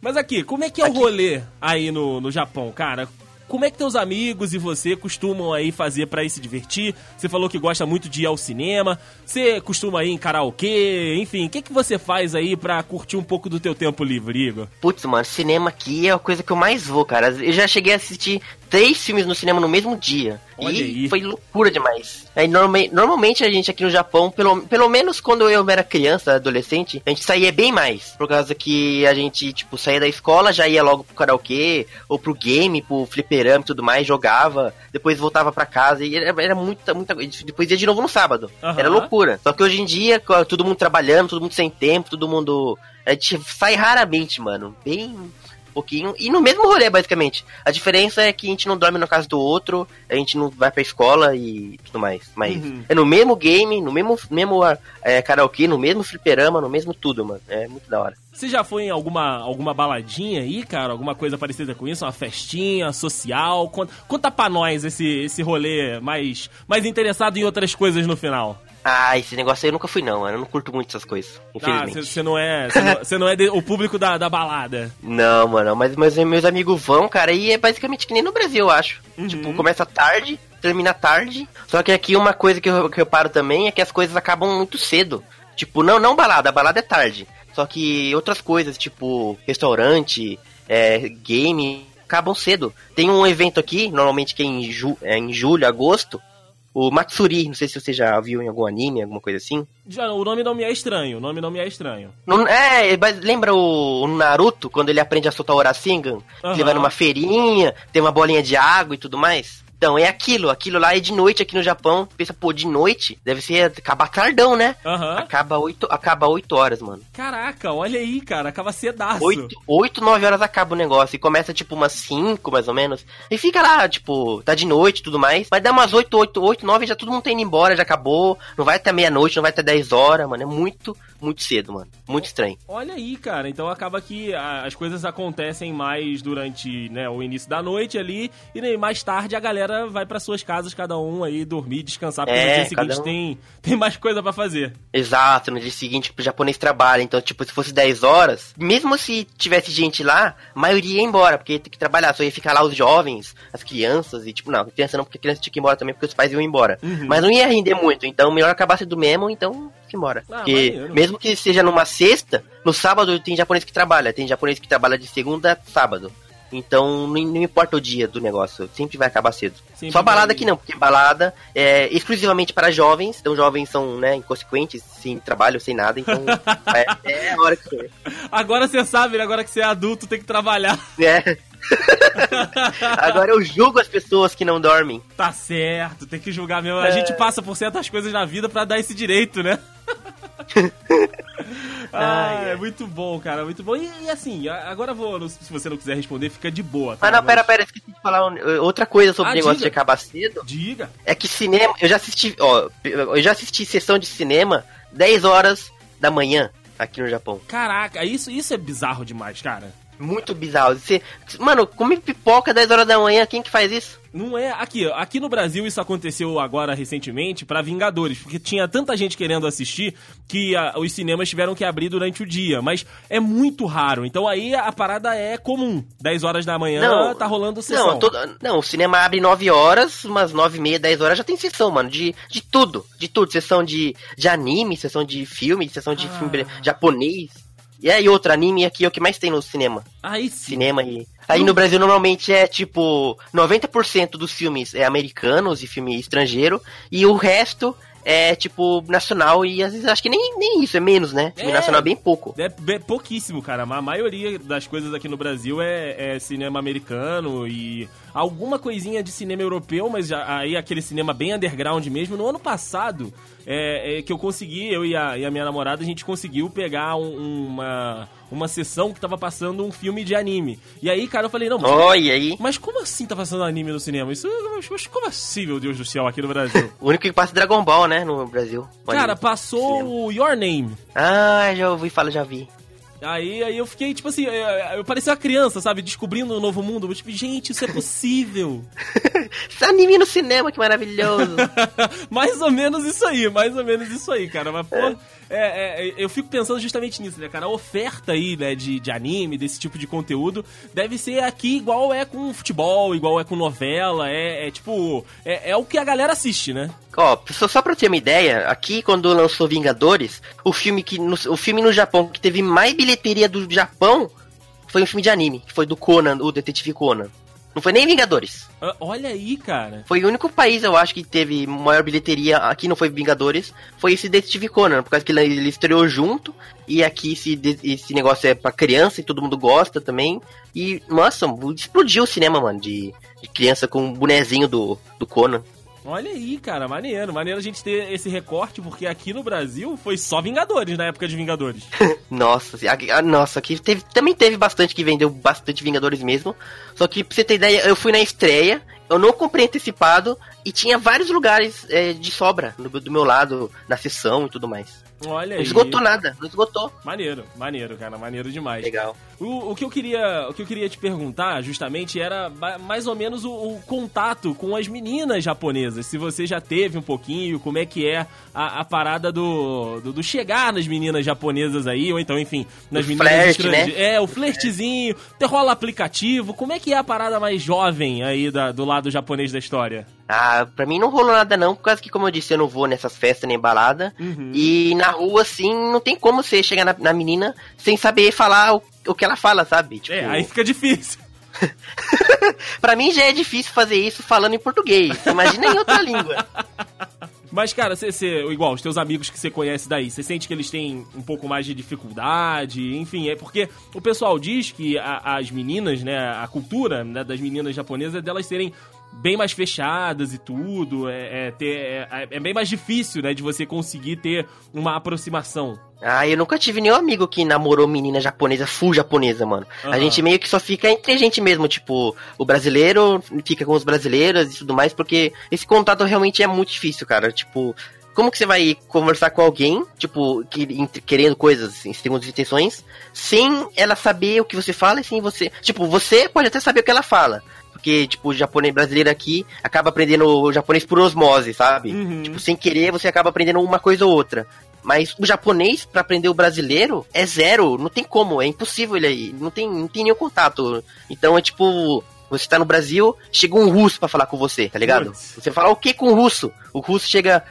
S1: Mas aqui, como é que é aqui. o rolê aí no, no Japão, cara? Como é que teus amigos e você costumam aí fazer para se divertir? Você falou que gosta muito de ir ao cinema. Você costuma ir em karaokê? Enfim, o que, que você faz aí pra curtir um pouco do teu tempo livre, Igor?
S2: Putz, mano, cinema aqui é a coisa que eu mais vou, cara. Eu já cheguei a assistir três filmes no cinema no mesmo dia. Olha e aí. foi loucura demais. Aí, normalmente, normalmente a gente aqui no Japão, pelo, pelo menos quando eu era criança, adolescente, a gente saía bem mais. Por causa que a gente, tipo, saía da escola, já ia logo pro karaokê, ou pro game, pro fliperama e tudo mais, jogava, depois voltava pra casa e era, era muita, muita Depois ia de novo no sábado. Uhum. Era loucura. Só que hoje em dia, todo mundo trabalhando, todo mundo sem tempo, todo mundo. A gente sai raramente, mano. Bem pouquinho. E no mesmo rolê, basicamente. A diferença é que a gente não dorme na casa do outro, a gente não vai pra escola e tudo mais. Mas uhum. é no mesmo game, no mesmo, mesmo é, karaokê, no mesmo fliperama, no mesmo tudo, mano. É muito da hora.
S1: Você já foi em alguma, alguma baladinha aí, cara? Alguma coisa parecida com isso? Uma festinha social? Conta, conta pra nós esse, esse rolê mais, mais interessado em outras coisas no final.
S2: Ah, esse negócio aí eu nunca fui, não. Eu não curto muito essas coisas, infelizmente.
S1: Ah, você não é. Você não, não, é de, o público da, da balada.
S2: Não, mano, mas, mas meus amigos vão, cara, e é basicamente que nem no Brasil, eu acho. Uhum. Tipo, começa tarde, termina tarde. Só que aqui uma coisa que eu, que eu paro também é que as coisas acabam muito cedo. Tipo, não, não balada, a balada é tarde. Só que outras coisas, tipo restaurante, é, game, acabam cedo. Tem um evento aqui, normalmente que é em, ju é em julho, agosto, o Matsuri, não sei se você já viu em algum anime, alguma coisa assim.
S1: Já, o nome não me é estranho, o nome não me é estranho.
S2: Não, é, lembra o, Naruto, quando ele aprende a soltar o Rasengan? Uhum. Ele vai numa feirinha, tem uma bolinha de água e tudo mais? Então, é aquilo. Aquilo lá é de noite aqui no Japão. Pensa, pô, de noite deve ser acabar tardão, né?
S1: Aham.
S2: Acaba 8, acaba 8 horas, mano.
S1: Caraca, olha aí, cara, acaba cedaço.
S2: 8, 8, 9 horas acaba o negócio. E começa, tipo, umas 5, mais ou menos. E fica lá, tipo, tá de noite e tudo mais. Mas dá umas 8, 8, 8, 9, já todo mundo tá indo embora, já acabou. Não vai até meia-noite, não vai até 10 horas, mano. É muito, muito cedo, mano. Muito estranho.
S1: Olha aí, cara. Então acaba que as coisas acontecem mais durante né, o início da noite ali. E mais tarde a galera vai pra suas casas, cada um aí dormir, descansar. Porque
S2: É,
S1: no dia seguinte
S2: um-
S1: tem, tem mais coisa pra fazer.
S2: Exato, no dia seguinte o japonês trabalha. Então, tipo, se fosse 10 horas, mesmo se tivesse gente lá, a maioria ia embora, porque tem que trabalhar. Só ia ficar lá os jovens, as crianças, e tipo, não, criança não, porque criança tinha que ir embora também, porque os pais iam embora.
S1: Uhum.
S2: Mas não ia render muito, então melhor acabar sendo mesmo, então embora.
S1: Ah,
S2: porque
S1: maneiro.
S2: mesmo que seja numa sexta, no sábado tem japonês que trabalha, tem japonês que trabalha de segunda a sábado. Então não, não importa o dia do negócio, sempre vai acabar cedo.
S1: Sempre
S2: Só balada
S1: vai-
S2: que não, porque balada é exclusivamente para jovens, então jovens são, né, inconsequentes, sem trabalho, sem nada, então [LAUGHS] é, é a hora que for.
S1: Agora você sabe, né? Agora que você é adulto, tem que trabalhar.
S2: É. [LAUGHS] Agora eu julgo as pessoas que não dormem.
S1: Tá certo, tem que julgar mesmo. A
S2: É.
S1: gente passa por certas coisas na vida pra dar esse direito, né? [LAUGHS] ah, é
S2: ai.
S1: muito bom, cara, muito bom. E, e assim, agora eu vou, se você não quiser responder, fica de boa. tá?
S2: Mas não, pera, pera, esqueci de falar um- outra coisa sobre
S1: Ah,
S2: o negócio
S1: diga.
S2: de acabar cedo.
S1: Diga.
S2: É que cinema, eu já assisti, ó, eu já assisti sessão de cinema 10 horas da manhã aqui no Japão.
S1: Caraca, isso, isso é bizarro demais, cara.
S2: Muito bizarro. Você, mano, comer pipoca 10 horas da manhã, quem que faz isso?
S1: Não é. Aqui, aqui no Brasil isso aconteceu agora recentemente pra Vingadores, porque tinha tanta gente querendo assistir que ah, os cinemas tiveram que abrir durante o dia. Mas é muito raro. Então aí a parada é comum. 10 horas da manhã tá rolando sessão.
S2: Não, todo- não, o cinema abre 9 horas, umas 9 e meia, 10 horas já tem sessão, mano, de, de tudo, de tudo, sessão de, de anime, sessão de filme, sessão de
S1: Ah.
S2: filme japonês. E aí outro anime aqui é o que mais tem no cinema.
S1: Aí sim.
S2: Cinema e Aí no Brasil normalmente é tipo 90% dos filmes é americanos e filme estrangeiro e o resto é tipo nacional e às vezes acho que nem, nem isso, é menos, né? Filme
S1: É.
S2: nacional é bem pouco.
S1: É bem- pouquíssimo, cara. A maioria das coisas aqui no Brasil é, é cinema americano e alguma coisinha de cinema europeu, mas aí aquele cinema bem underground mesmo. No ano passado, é, é que eu consegui, eu e a, e a minha namorada, a gente conseguiu pegar um- uma, uma sessão que tava passando um filme de anime. E aí, cara, eu falei, não, mas,
S2: aí.
S1: mas como assim tá passando anime no cinema? Isso, mas- como assim, meu Deus do céu, aqui no Brasil? [LAUGHS]
S2: O único que passa é Dragon Ball, né, no Brasil.
S1: Cara,
S2: anime.
S1: passou Your Name.
S2: Ah, já ouvi falar, já vi.
S1: Aí, aí eu fiquei, tipo assim, eu, eu parecia uma criança, sabe? Descobrindo um novo mundo. Eu, Tipo, gente, isso é possível. [LAUGHS]
S2: Anime no cinema, que maravilhoso. [LAUGHS]
S1: mais ou menos isso aí, mais ou menos isso aí, cara. Mas, pô, é, é, eu fico pensando justamente nisso, né, cara? A oferta aí, né, de, de anime, desse tipo de conteúdo, deve ser aqui igual é com futebol, igual é com novela. É, é tipo, é, é o que a galera assiste, né?
S2: Ó, só, só pra ter uma ideia, aqui quando lançou Vingadores, o filme que no, o filme no Japão que teve mais bilheteria do Japão foi um filme de anime, que foi do Conan, o Detetive Conan. Não foi nem Vingadores.
S1: Ah, Olha aí, cara.
S2: Foi o único país, eu acho, que teve maior bilheteria. Aqui não foi Vingadores, foi esse Detetive Conan, por causa que ele, estreou junto. E aqui esse, esse negócio é pra criança e todo mundo gosta também. E, nossa, explodiu o cinema, mano, de, de criança com um bonezinho do, do Conan.
S1: Olha aí, cara, maneiro. Maneiro a gente ter esse recorte, porque aqui no Brasil foi só Vingadores, na época de Vingadores. [LAUGHS]
S2: Nossa, a- a- nossa, aqui teve, também teve bastante que vendeu bastante Vingadores mesmo. Só que pra você ter ideia, eu fui na estreia, eu não comprei antecipado e tinha vários lugares é, de sobra no- do meu lado, na sessão e tudo mais.
S1: Olha
S2: Não
S1: aí.
S2: esgotou nada, não esgotou.
S1: Maneiro, maneiro, cara, maneiro demais.
S2: Legal.
S1: O, o que eu queria, o que eu queria te perguntar, justamente, era mais ou menos o, o contato com as meninas japonesas. Se você já teve um pouquinho, como é que é a, a parada do, do, do chegar nas meninas japonesas aí, ou então, enfim, nas
S2: O
S1: meninas
S2: flerte, né?
S1: É, o flertezinho, te rola aplicativo. Como é que é a parada mais jovem aí da- do lado japonês da história?
S2: Ah, pra mim não rolou nada não, por causa que, como eu disse, eu não vou nessas festas nem balada.
S1: Uhum.
S2: E na rua, assim, não tem como você chegar na, na menina sem saber falar o, o que ela fala, sabe? Tipo,
S1: É, aí fica difícil. [LAUGHS]
S2: pra mim já é difícil fazer isso falando em português. Imagina em outra língua. [LAUGHS]
S1: Mas, cara, você, você- igual, os teus amigos que você conhece daí, você sente que eles têm um pouco mais de dificuldade? Enfim, é porque o pessoal diz que a- as meninas, né, a cultura né, das meninas japonesas é delas serem bem mais fechadas e tudo. É, é ter, é, é, bem mais difícil, né, de você conseguir ter uma aproximação.
S2: Ah, eu nunca tive nenhum amigo que namorou menina japonesa, full japonesa, mano. Uhum. A gente meio que só fica entre a gente mesmo, tipo, o brasileiro fica com os brasileiros e tudo mais, porque esse contato realmente é muito difícil, cara. Tipo, como que você vai conversar com alguém, tipo, que, querendo coisas, assim, segundo intenções, sem ela saber o que você fala e sem você. Tipo, você pode até saber o que ela fala. Porque, tipo, o japonês brasileiro aqui acaba aprendendo o japonês por osmose, sabe? Uhum. Tipo, sem querer você acaba aprendendo uma coisa ou outra. Mas o japonês, para aprender o brasileiro, é zero. Não tem como, é impossível ele aí. Não tem, não tem nenhum contato. Então é tipo você tá no Brasil, chega um russo para falar com você, tá ligado? Putz. Você fala o que com o russo? O russo chega.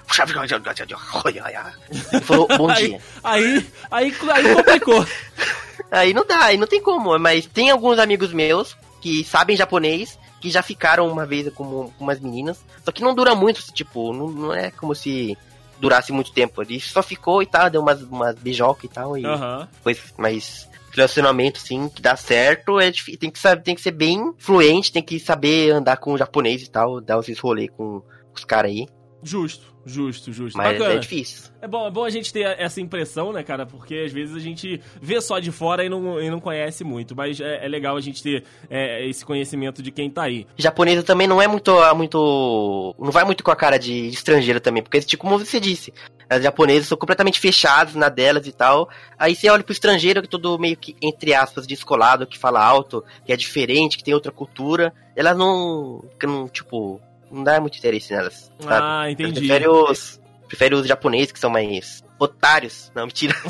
S2: falou, bom dia.
S1: Aí, aí, aí, aí complicou. [LAUGHS]
S2: aí não dá, aí não tem como. Mas tem alguns amigos meus que sabem japonês, que já ficaram uma vez com, com umas meninas. Só que não dura muito, tipo, não, não é como se durasse muito tempo. Ele só ficou e tal, deu umas, umas beijocas e tal. E uhum. Foi, mas relacionamento, assim, que dá certo, é difícil, tem que saber, tem que ser bem fluente, tem que saber andar com o japonês e tal, dar esses rolês com os caras aí.
S1: Justo. Justo, justo.
S2: Mas Bacana. é difícil.
S1: É bom, é bom a gente ter essa impressão, né, cara? Porque às vezes a gente vê só de fora e não, e não conhece muito. Mas é, é legal a gente ter é, esse conhecimento de quem tá aí.
S2: Japonesa também não é muito, muito. Não vai muito com a cara de, de estrangeira também. Porque, tipo, como você disse, as japonesas são completamente fechadas na delas e tal. Aí você olha pro estrangeiro, que é todo meio que, entre aspas, descolado, que fala alto, que é diferente, que tem outra cultura. Elas não. não tipo não dá muito interesse nelas. Sabe?
S1: Ah, entendi.
S2: Prefere os, prefere os japoneses que são mais otários. Não, mentira. [LAUGHS]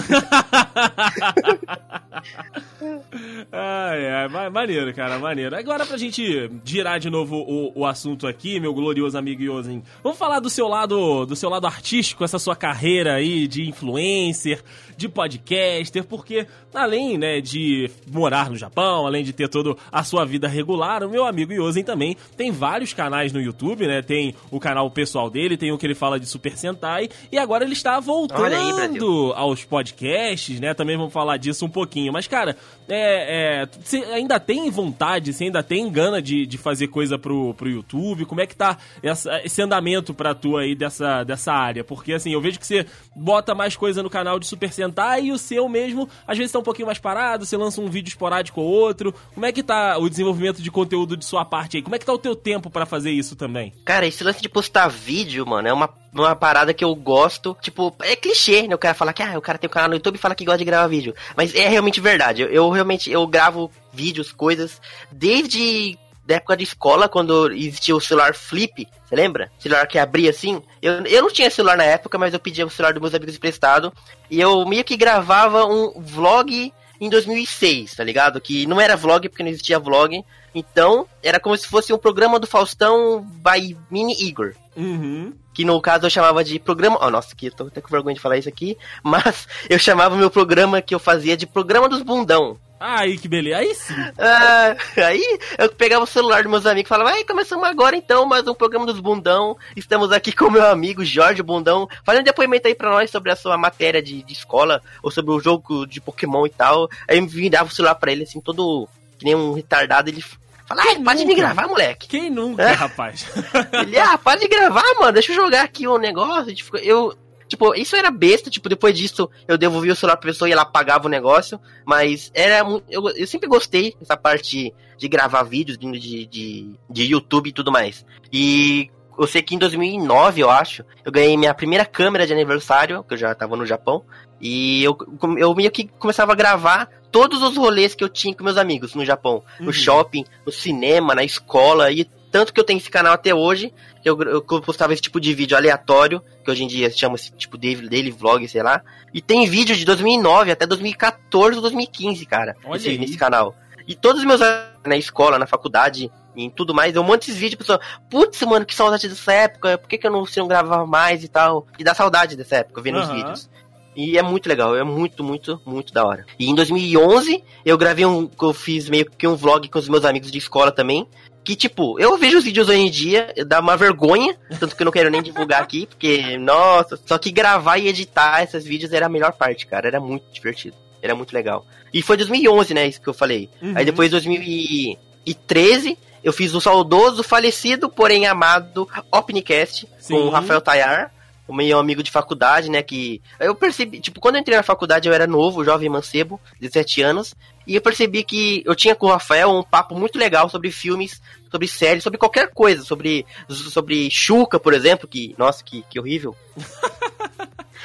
S1: ai, ai, maneiro, cara, maneiro. Agora pra gente girar de novo o, o assunto aqui, meu glorioso amigo Yosin, vamos falar do seu lado, do seu lado artístico, essa sua carreira aí de influencer, de podcaster, porque além, né, de morar no Japão, além de ter toda a sua vida regular, o meu amigo Yosin também tem vários canais no YouTube, né? Tem o canal pessoal dele, tem o que ele fala de Super Sentai, e agora ele está voltando aí, aos podcasts, né? Também vamos falar disso um pouquinho. Mas, cara, é, é, você ainda tem vontade, você ainda tem gana de, de fazer coisa pro, pro YouTube? Como é que tá essa, esse andamento pra tu aí dessa, dessa área? Porque, assim, eu vejo que você bota mais coisa no canal de Super Sentai e o seu mesmo, às vezes tá um pouquinho mais parado, você lança um vídeo esporádico ou outro. Como é que tá o desenvolvimento de conteúdo de sua parte aí? Como é que tá o teu tempo para fazer isso também?
S2: Cara, esse lance de postar vídeo, mano, é uma uma parada que eu gosto. Tipo, é clichê, né? O cara fala que ah, o cara tem um canal no YouTube e fala que gosta de gravar vídeo. Mas é realmente verdade. Eu, eu realmente eu gravo vídeos, coisas, desde da época de escola, quando existia o celular flip, você lembra? Celular que abria assim. Eu, eu não tinha celular na época, mas eu pedia o celular dos meus amigos emprestado. E eu meio que gravava um vlog em 2006, tá ligado? Que não era vlog porque não existia vlog. Então, era como se fosse um programa do Faustão by Mini Igor.
S1: Uhum.
S2: Que no caso eu chamava de programa. Oh, nossa, que eu tô até com vergonha de falar isso aqui. [LAUGHS] Mas eu chamava o meu programa que eu fazia de programa dos bundão.
S1: Aí que beleza, aí sim.
S2: Ah, [LAUGHS] aí eu pegava o celular dos meus amigos e falava, aí começamos agora então mais um programa dos bundão. Estamos aqui com meu amigo Jorge Bundão. Faz um depoimento aí pra nós sobre a sua matéria de, de escola, ou sobre o jogo de Pokémon e tal. Aí eu me dava o celular pra ele, assim, todo que nem um retardado, ele Fala, pode nunca? me gravar, moleque.
S1: Quem nunca, é? rapaz? [LAUGHS]
S2: Ele, ah, pode gravar, mano, deixa eu jogar aqui um negócio. Tipo, eu, tipo, isso era besta, tipo, depois disso eu devolvi o celular pra pessoa e ela pagava o negócio, mas era, eu, eu sempre gostei dessa parte de gravar vídeos de, de, de YouTube e tudo mais. E eu sei que em 2009, eu acho, eu ganhei minha primeira câmera de aniversário, que eu já tava no Japão, e eu, eu meio que começava a gravar todos os rolês que eu tinha com meus amigos no Japão. Uhum. No shopping, no cinema, na escola, e tanto que eu tenho esse canal até hoje, que eu, eu postava esse tipo de vídeo aleatório, que hoje em dia se chama esse tipo daily, daily vlog, sei lá. E tem vídeo de 2009 até 2014 ou 2015, cara, esse, nesse canal. E todos os meus na escola, na faculdade, e tudo mais, eu monto esses vídeos, pessoal, putz, mano, que saudade dessa época, por que, que eu não, se não gravava mais e tal? E dá saudade dessa época, vendo uhum. os vídeos. E é muito legal, é muito, muito, muito da hora. E em 2011, eu gravei um. Eu fiz meio que um vlog com os meus amigos de escola também. Que, tipo, eu vejo os vídeos hoje em dia, dá uma vergonha, tanto que eu não quero nem divulgar aqui, porque, nossa, só que gravar e editar esses vídeos era a melhor parte, cara, era muito divertido, era muito legal. E foi 2011, né, isso que eu falei. Uhum. Aí depois, 2013, eu fiz o saudoso, falecido, porém amado Opnicast
S1: Sim.
S2: com o Rafael Tayar, o meu amigo de faculdade, né? Que eu percebi, tipo, quando eu entrei na faculdade eu era novo, jovem mancebo, 17 anos, e eu percebi que eu tinha com o Rafael um papo muito legal sobre filmes, sobre séries, sobre qualquer coisa, sobre sobre Chuca, por exemplo, que, nossa, que, que horrível. [LAUGHS]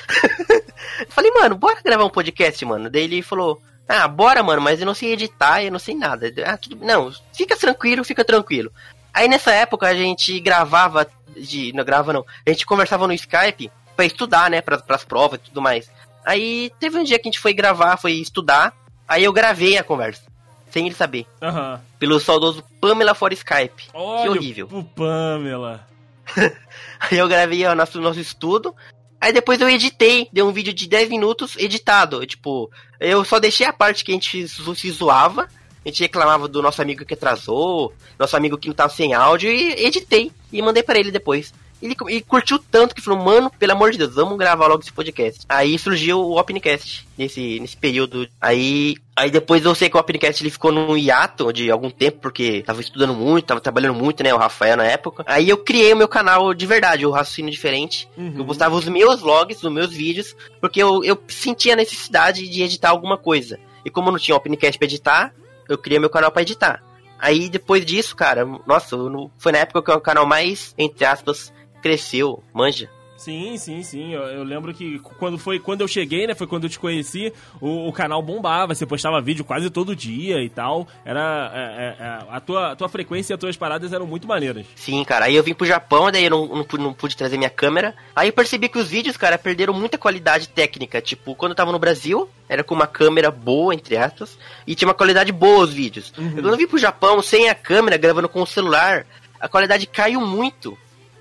S2: [LAUGHS] falei, mano, bora gravar um podcast, mano. Daí ele falou, ah, bora, mano, mas eu não sei editar, eu não sei nada. Ah, tudo... Não, fica tranquilo, fica tranquilo. Aí nessa época a gente gravava, de, não grava não, a gente conversava no Skype pra estudar, né, pra, pras provas e tudo mais. Aí teve um dia que a gente foi gravar, foi estudar, aí eu gravei a conversa, sem ele saber,
S1: Aham.
S2: pelo saudoso Pamela for Skype.
S1: Olha
S2: que horrível.
S1: o Pamela. [LAUGHS]
S2: Aí eu gravei o nosso, nosso estudo. Aí depois eu editei, dei um vídeo de 10 minutos editado. Tipo, eu só deixei a parte que a gente se zoava. A gente reclamava do nosso amigo que atrasou, nosso amigo que não tava sem áudio, e editei. E mandei pra ele depois. Ele, ele curtiu tanto que falou, mano, pelo amor de Deus, vamos gravar logo esse podcast. Aí surgiu o Opencast nesse, nesse período. Aí, aí depois eu sei que o Opencast ele ficou num hiato de algum tempo, porque tava estudando muito, tava trabalhando muito, né? O Rafael na época. Aí eu criei o meu canal de verdade, o Raciocínio Diferente.
S1: Uhum.
S2: Eu postava os meus vlogs, os meus vídeos, porque eu, eu sentia a necessidade de editar alguma coisa. E como eu não tinha Opencast pra editar, eu criei meu canal pra editar. Aí depois disso, cara, nossa, não- foi na época que o canal mais, entre aspas, cresceu, manja.
S1: Sim, sim, sim. Eu, eu lembro que quando foi quando eu cheguei, né? Foi quando eu te conheci, o, o canal bombava, você postava vídeo quase todo dia e tal. Era. é, é, é, a, tua, tua frequência e as tuas paradas eram muito maneiras.
S2: Sim, cara. Aí eu vim pro Japão, daí eu não, não, pude, não pude trazer minha câmera. Aí eu percebi que os vídeos, cara, perderam muita qualidade técnica. Tipo, quando eu tava no Brasil, era com uma câmera boa, entre aspas, e tinha uma qualidade boa os vídeos. Quando eu vim pro Japão, sem a câmera, gravando com o celular, a qualidade caiu muito.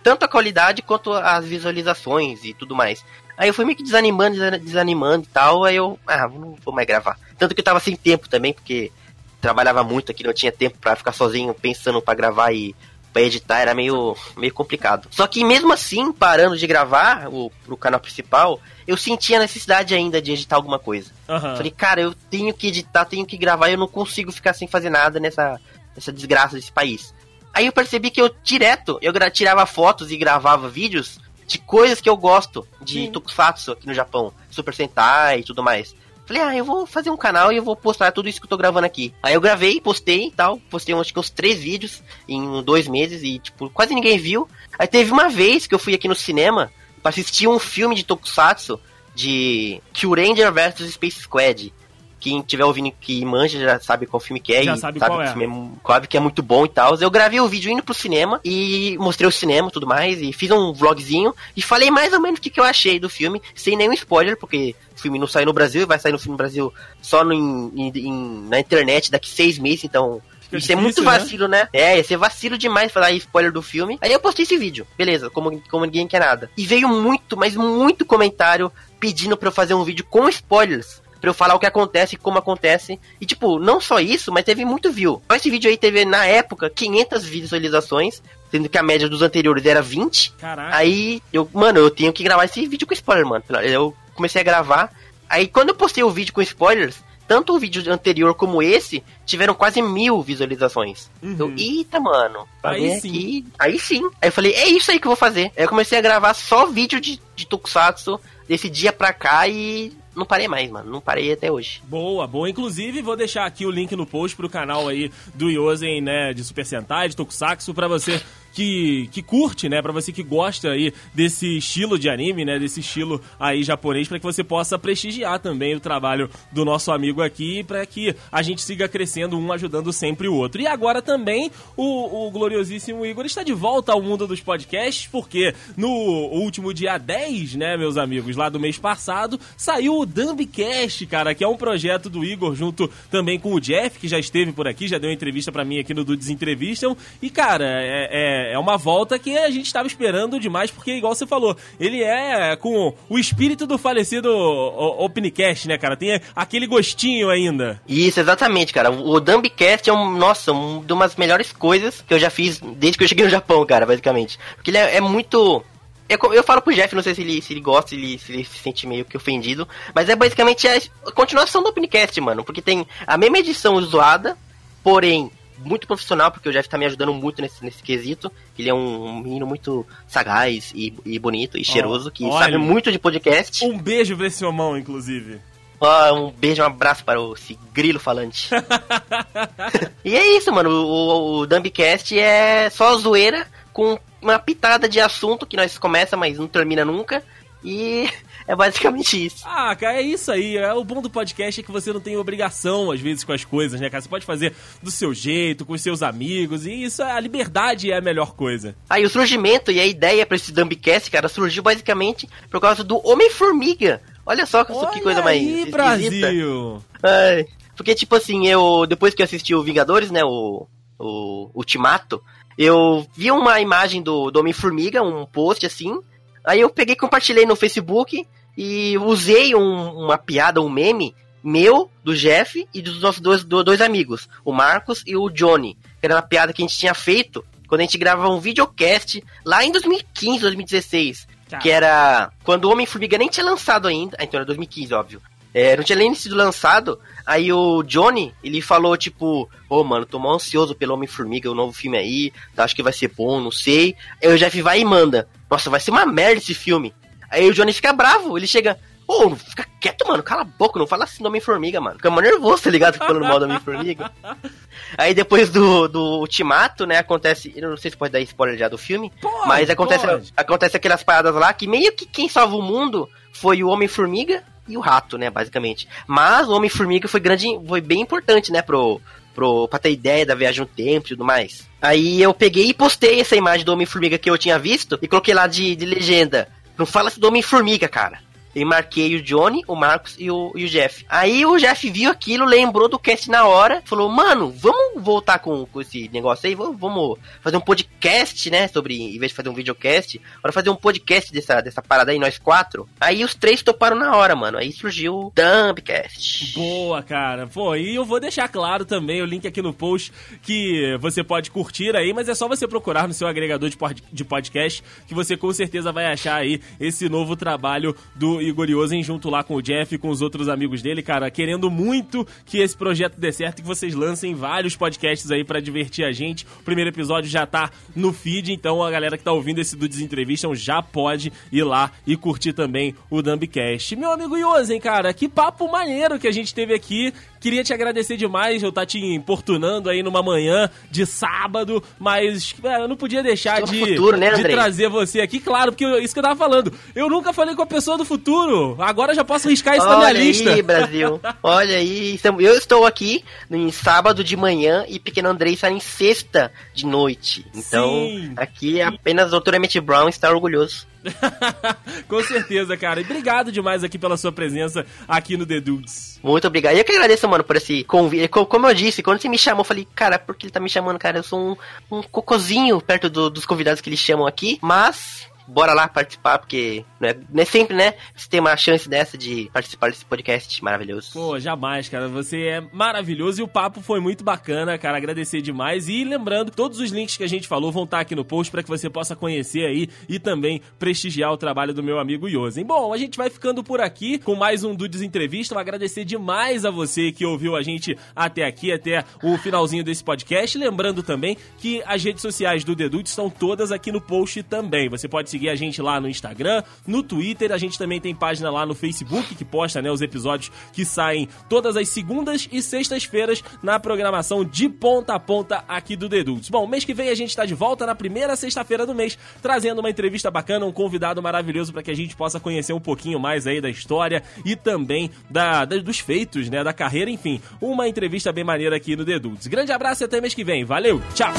S2: Tanto a qualidade quanto as visualizações e tudo mais. Aí eu fui meio que desanimando, desa- desanimando e tal, aí eu, ah, não vou mais gravar. Tanto que eu tava sem tempo também, porque trabalhava muito aqui, não tinha tempo pra ficar sozinho pensando pra gravar e pra editar, era meio, meio complicado. Só que mesmo assim, parando de gravar o, pro canal principal, eu sentia a necessidade ainda de editar alguma coisa.
S1: Aham.
S2: Falei, cara, eu tenho que editar, tenho que gravar, eu não consigo ficar sem fazer nada nessa, nessa desgraça desse país. Aí eu percebi que eu direto, eu tirava fotos e gravava vídeos de coisas que eu gosto, de
S1: Sim.
S2: tokusatsu aqui no Japão, Super Sentai e tudo mais. Falei, ah, eu vou fazer um canal e eu vou postar tudo isso que eu tô gravando aqui. Aí eu gravei, postei e tal, postei acho que uns três vídeos em dois meses e, tipo, quase ninguém viu. Aí teve uma vez que eu fui aqui no cinema pra assistir um filme de tokusatsu de Kyuranger vs Space Squad. Quem tiver ouvindo que manja já sabe qual filme que é
S1: Já
S2: e
S1: sabe
S2: sabe,
S1: qual
S2: que
S1: é.
S2: filme é, sabe que é muito bom e tal. Eu gravei o vídeo indo pro cinema e mostrei o cinema e tudo mais e fiz um vlogzinho e falei mais ou menos o que, que eu achei do filme, sem nenhum spoiler, porque o filme não saiu no Brasil, vai sair no filme no Brasil só no, em- em- em- na internet daqui seis meses, então
S1: Fica
S2: isso é muito
S1: difícil, né?
S2: vacilo, né? É, ia ser vacilo demais falar spoiler do filme. Aí eu postei esse vídeo, beleza, como, como ninguém quer nada. E veio muito, mas muito comentário pedindo pra eu fazer um vídeo com spoilers. Pra eu falar o que acontece e como acontece. E, tipo, não só isso, mas teve muito view. Então, Esse vídeo aí teve, na época, 500 visualizações. Sendo que a média dos anteriores era 20.
S1: Caraca.
S2: Aí, eu, mano, eu tenho que gravar esse vídeo com spoiler, mano. Eu comecei a gravar. Aí, quando eu postei o vídeo com spoilers, tanto o vídeo anterior como esse tiveram quase mil visualizações.
S1: Uhum.
S2: Eu, eita, mano.
S1: Aí sim.
S2: aqui- Aí sim. Aí eu falei, é isso aí que eu vou fazer. Aí eu comecei a gravar só vídeo de, de Tokusatsu desse dia pra cá e não parei mais, mano. Não parei até hoje.
S1: Boa, boa. Inclusive, vou deixar aqui o link no post pro canal aí do Yosen, né, de Super Sentai, de Tokusatsu, pra você que, que curte, né, pra você que gosta aí desse estilo de anime, né, desse estilo aí japonês, pra que você possa prestigiar também o trabalho do nosso amigo aqui, pra que a gente siga crescendo, um ajudando sempre o outro. E agora também, o, o gloriosíssimo Igor está de volta ao mundo dos podcasts, porque no último dia 10, né, meus amigos, lá do mês passado, saiu o Dumbcast, cara, que é um projeto do Igor junto também com o Jeff, que já esteve por aqui, já deu entrevista pra mim aqui no Dudes Entrevistam. E, cara, é, é, é uma volta que a gente estava esperando demais, porque, igual você falou, ele é com o espírito do falecido Opencast, né, cara? Tem aquele gostinho ainda.
S2: Isso, exatamente, cara. O Dumbcast é um, nossa, uma das melhores coisas que eu já fiz desde que eu cheguei no Japão, cara, basicamente. Porque ele é, é muito. é co- Eu falo pro Jeff, não sei se ele, se ele gosta, se ele, se ele se sente meio que ofendido, mas é basicamente a continuação do Opencast, mano. Porque tem a mesma edição zoada, porém muito profissional, porque o Jeff tá me ajudando muito nesse, nesse quesito. Ele é um, menino muito sagaz e, e bonito e cheiroso, que
S1: olha.
S2: sabe muito de podcast.
S1: Um beijo pra esse homão, inclusive.
S2: Ó, um beijo, um abraço para o esse grilo falante. [LAUGHS] e é isso, mano. O, o, o Dumbcast é só zoeira com uma pitada de assunto que nós começa, mas não termina nunca. E é basicamente isso.
S1: Ah, cara, é isso aí. É o bom do podcast é que você não tem obrigação, às vezes, com as coisas, né, cara? Você pode fazer do seu jeito, com os seus amigos, e isso, a liberdade é a melhor coisa.
S2: Aí o surgimento e a ideia para esse Dumbcast, cara, surgiu basicamente por causa do Homem-Formiga. Olha só que,
S1: Olha
S2: que coisa mais.
S1: aí,
S2: esquisita.
S1: Brasil!
S2: Ai, porque, tipo assim, eu. Depois que eu assisti o Vingadores, né? O. O Ultimato, eu vi uma imagem do, do Homem-Formiga, um post assim. Aí eu peguei e compartilhei no Facebook e usei um- uma piada, um meme meu, do Jeff e dos nossos dois, do- dois amigos, o Marcos e o Johnny. Que era uma piada que a gente tinha feito quando a gente gravava um videocast lá em 2015, 2016.
S1: Tá.
S2: Que era quando o Homem-Formiga nem tinha lançado ainda. Ah, Então era 2015, óbvio. É, não tinha nem sido lançado. Aí o Johnny, ele falou, tipo, ô mano, tô mal ansioso pelo Homem-Formiga, o novo filme aí, tá, acho que vai ser bom, não sei. Aí o Jeff vai e manda, nossa, vai ser uma merda esse filme. Aí o Johnny fica bravo, ele chega, ô, fica quieto, mano, cala a boca, não fala assim do Homem-Formiga, mano. Fica mó nervoso, tá ligado? Falando mal do Homem-Formiga. [LAUGHS] Aí depois do, do Ultimato, né, acontece, eu não sei se pode dar spoiler já do filme,
S1: Pode,
S2: mas acontece,
S1: pode.
S2: acontece aquelas paradas lá que meio que quem salva o mundo foi o Homem-Formiga e o Rato, né, basicamente. Mas o Homem-Formiga foi grande, foi bem importante, né, pro, pro, pra ter ideia da viagem no tempo e tudo mais. Aí eu peguei e postei essa imagem do Homem-Formiga que eu tinha visto e coloquei lá de, de legenda. Não fala do Homem-Formiga, cara. E marquei o Johnny, o Marcos e o, e o Jeff. Aí o Jeff viu aquilo, lembrou do cast na hora, falou, mano, vamos voltar com, com esse negócio aí, vamos, vamos fazer um podcast, né? Sobre, em vez de fazer um videocast, bora fazer um podcast dessa, dessa parada aí, nós quatro. Aí os três toparam na hora, mano. Aí surgiu o Dumpcast.
S1: Boa, cara. Pô, e eu vou deixar claro também o link aqui no post que você pode curtir aí, mas é só você procurar no seu agregador de pod- de podcast que você com certeza vai achar aí esse novo trabalho do Igor Yosen junto lá com o Jeff e com os outros amigos dele, cara, querendo muito que esse projeto dê certo e que vocês lancem vários podcasts aí pra divertir a gente. O primeiro episódio já tá no feed, então a galera que tá ouvindo esse do Desentrevistam já pode ir lá e curtir também o Dumbcast. Meu amigo Yosen, cara, que papo maneiro que a gente teve aqui. Queria te agradecer demais, eu tá te importunando aí numa manhã de sábado, mas é, eu não podia deixar de,
S2: futuro, né,
S1: de trazer você aqui, claro, porque eu- isso que eu tava falando. Eu nunca falei com a pessoa do futuro, agora já posso riscar isso na minha
S2: Olha
S1: lista.
S2: aí, Brasil. [LAUGHS] Olha aí. Eu estou aqui em sábado de manhã e Pequeno Andrei está em sexta de noite. Então,
S1: Sim.
S2: aqui apenas a doutora Emmett Brown está orgulhoso. [LAUGHS]
S1: Com certeza, cara. E obrigado demais aqui pela sua presença aqui no The Dudes.
S2: Muito obrigado. E eu que agradeço, mano, por esse convite. Co- Como eu disse, quando você me chamou, eu falei, cara, por que ele tá me chamando, cara? Eu sou um, um cocôzinho perto do- dos convidados que eles chamam aqui, mas. Bora lá participar, porque não é, não é sempre, né? Você tem uma chance dessa de participar desse podcast maravilhoso.
S1: Pô, jamais, cara. Você é maravilhoso e o papo foi muito bacana, cara. Agradecer demais. E lembrando, todos os links que a gente falou vão estar aqui no post para que você possa conhecer aí e também prestigiar o trabalho do meu amigo Yosen. Bom, a gente vai ficando por aqui com mais um Dudes Entrevista. Eu agradecer demais a você que ouviu a gente até aqui, até o finalzinho desse podcast. Lembrando também que as redes sociais do The estão todas aqui no post também. Você pode seguir seguir a gente lá no Instagram, no Twitter, a gente também tem página lá no Facebook que posta né, os episódios que saem todas as segundas e sextas-feiras na programação de ponta a ponta aqui do Dedutos. Bom, mês que vem a gente está de volta na primeira sexta-feira do mês, trazendo uma entrevista bacana, um convidado maravilhoso para que a gente possa conhecer um pouquinho mais aí da história e também da, da, dos feitos, né, da carreira, enfim, uma entrevista bem maneira aqui no Dedutos. Grande abraço e até mês que vem. Valeu, tchau!